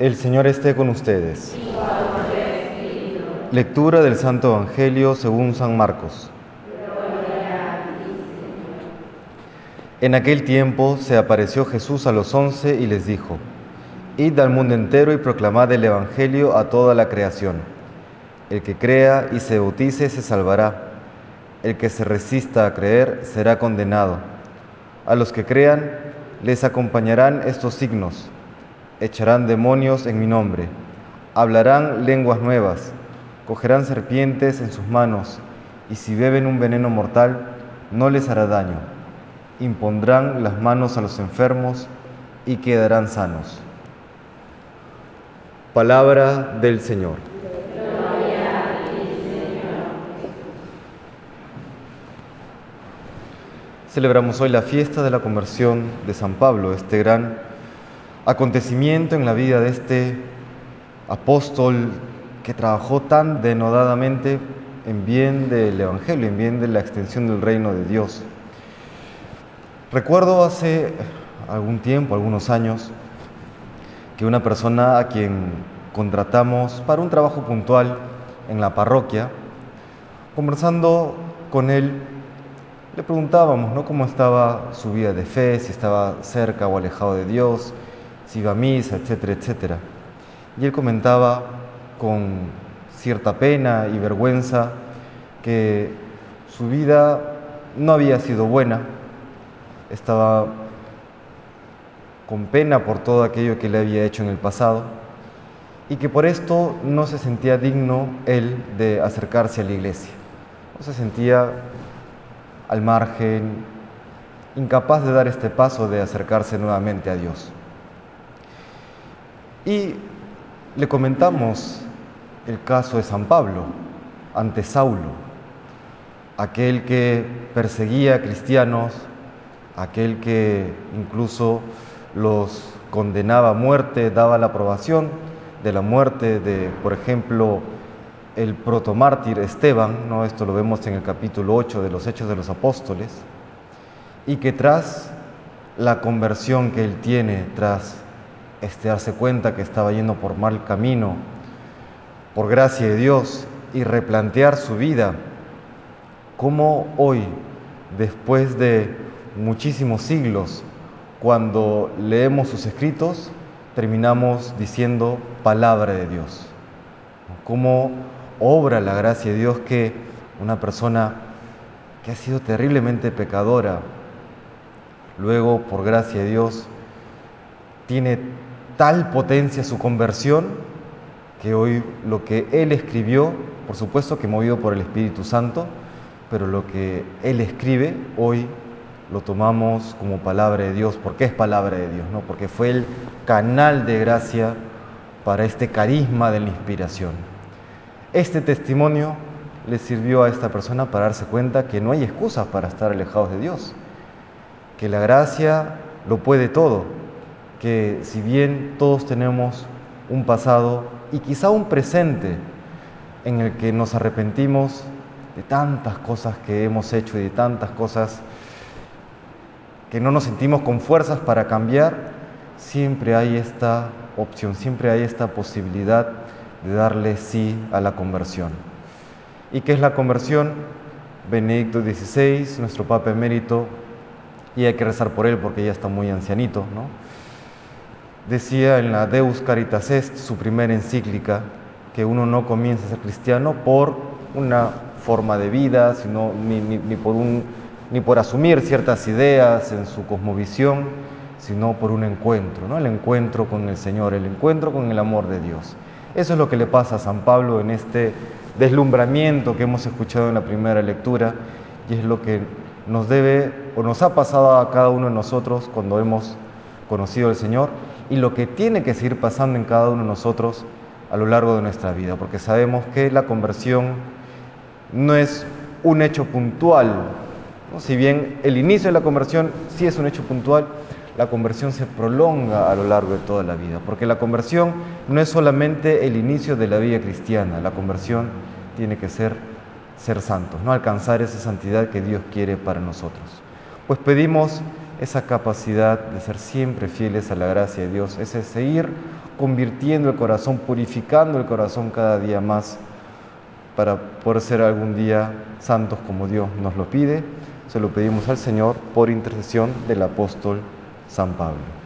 El Señor esté con ustedes. Lectura del Santo Evangelio según San Marcos. En aquel tiempo se apareció Jesús a los once y les dijo, Id al mundo entero y proclamad el Evangelio a toda la creación. El que crea y se bautice se salvará. El que se resista a creer será condenado. A los que crean les acompañarán estos signos echarán demonios en mi nombre, hablarán lenguas nuevas, cogerán serpientes en sus manos, y si beben un veneno mortal, no les hará daño. Impondrán las manos a los enfermos y quedarán sanos. Palabra del Señor. Celebramos hoy la fiesta de la conversión de San Pablo, este gran acontecimiento en la vida de este apóstol que trabajó tan denodadamente en bien del Evangelio, en bien de la extensión del reino de Dios. Recuerdo hace algún tiempo, algunos años, que una persona a quien contratamos para un trabajo puntual en la parroquia, conversando con él, le preguntábamos ¿no? cómo estaba su vida de fe, si estaba cerca o alejado de Dios, si iba a misa, etcétera, etcétera. Y él comentaba con cierta pena y vergüenza que su vida no había sido buena, estaba con pena por todo aquello que le había hecho en el pasado y que por esto no se sentía digno él de acercarse a la iglesia, no se sentía al margen, incapaz de dar este paso de acercarse nuevamente a Dios. Y le comentamos el caso de San Pablo ante Saulo, aquel que perseguía a cristianos, aquel que incluso los condenaba a muerte, daba la aprobación de la muerte de, por ejemplo, el protomártir Esteban, ¿no? esto lo vemos en el capítulo 8 de los Hechos de los Apóstoles, y que tras la conversión que él tiene, tras este, darse cuenta que estaba yendo por mal camino, por gracia de Dios, y replantear su vida, como hoy, después de muchísimos siglos, cuando leemos sus escritos, terminamos diciendo palabra de Dios. Cómo obra la gracia de Dios que una persona que ha sido terriblemente pecadora, luego por gracia de Dios, tiene tal potencia su conversión que hoy lo que él escribió, por supuesto que movido por el Espíritu Santo, pero lo que él escribe hoy lo tomamos como palabra de Dios, porque es palabra de Dios, ¿no? Porque fue el canal de gracia para este carisma de la inspiración. Este testimonio le sirvió a esta persona para darse cuenta que no hay excusas para estar alejados de Dios, que la gracia lo puede todo, que si bien todos tenemos un pasado y quizá un presente en el que nos arrepentimos de tantas cosas que hemos hecho y de tantas cosas que no nos sentimos con fuerzas para cambiar, siempre hay esta opción, siempre hay esta posibilidad de darle sí a la conversión. ¿Y qué es la conversión? Benedicto XVI, nuestro Papa emérito, y hay que rezar por él porque ya está muy ancianito, ¿no? Decía en la Deus Caritas Est, su primera encíclica, que uno no comienza a ser cristiano por una forma de vida, sino ni, por, un, por asumir ciertas ideas en su cosmovisión, sino por un encuentro, ¿no? el encuentro con el Señor, el encuentro con el amor de Dios. Eso es lo que le pasa a San Pablo en este deslumbramiento que hemos escuchado en la primera lectura y es lo que nos debe o nos ha pasado a cada uno de nosotros cuando hemos conocido al Señor y lo que tiene que seguir pasando en cada uno de nosotros a lo largo de nuestra vida, porque sabemos que la conversión no es un hecho puntual. Si bien el inicio de la conversión sí es un hecho puntual, la conversión se prolonga a lo largo de toda la vida, porque la conversión no es solamente el inicio de la vida cristiana, la conversión tiene que ser ser santos, no alcanzar esa santidad que Dios quiere para nosotros. Pues pedimos esa capacidad de ser siempre fieles a la gracia de Dios, ese seguir convirtiendo el corazón, purificando el corazón cada día más para poder ser algún día santos como Dios nos lo pide. Se lo pedimos al Señor por intercesión del apóstol San Pablo.